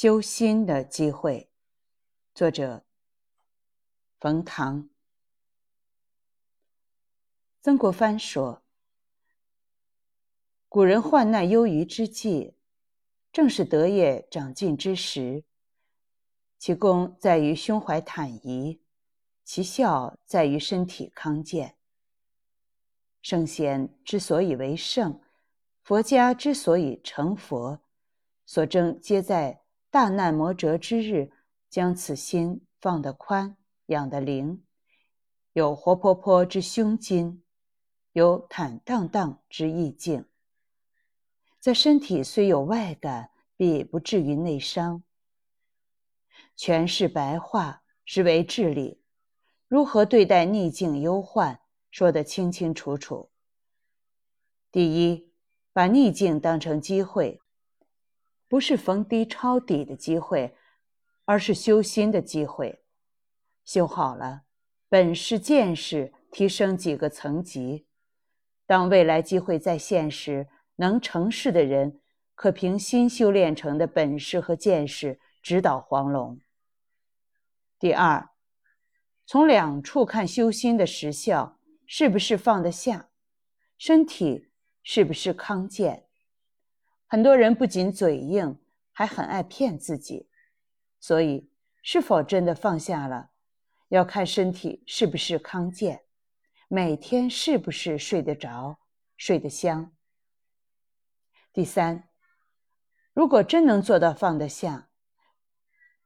修心的机会，作者冯唐。曾国藩说：“古人患难忧于之际，正是德业长进之时。其功在于胸怀坦夷，其效在于身体康健。圣贤之所以为圣，佛家之所以成佛，所争皆在。”大难磨折之日，将此心放得宽，养得灵，有活泼泼之胸襟，有坦荡荡之意境。在身体虽有外感，必不至于内伤。全是白话，实为治理。如何对待逆境忧患，说得清清楚楚。第一，把逆境当成机会。不是逢低抄底的机会，而是修心的机会。修好了，本事见识提升几个层级。当未来机会再现时，能成事的人可凭新修炼成的本事和见识指导黄龙。第二，从两处看修心的实效，是不是放得下？身体是不是康健？很多人不仅嘴硬，还很爱骗自己，所以是否真的放下了，要看身体是不是康健，每天是不是睡得着、睡得香。第三，如果真能做到放得下，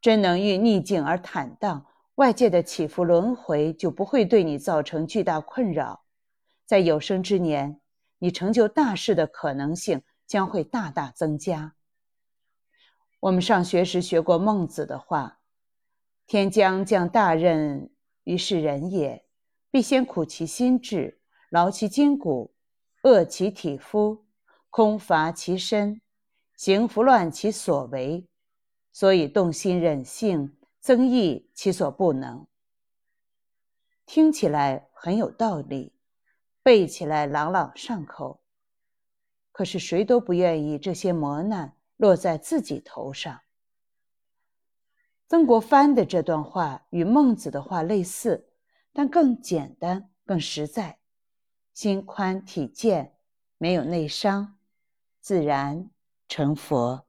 真能遇逆境而坦荡，外界的起伏轮回就不会对你造成巨大困扰，在有生之年，你成就大事的可能性。将会大大增加。我们上学时学过孟子的话：“天将降大任于是人也，必先苦其心志，劳其筋骨，饿其体肤，空乏其身，行拂乱其所为，所以动心忍性，增益其所不能。”听起来很有道理，背起来朗朗上口。可是谁都不愿意这些磨难落在自己头上。曾国藩的这段话与孟子的话类似，但更简单、更实在。心宽体健，没有内伤，自然成佛。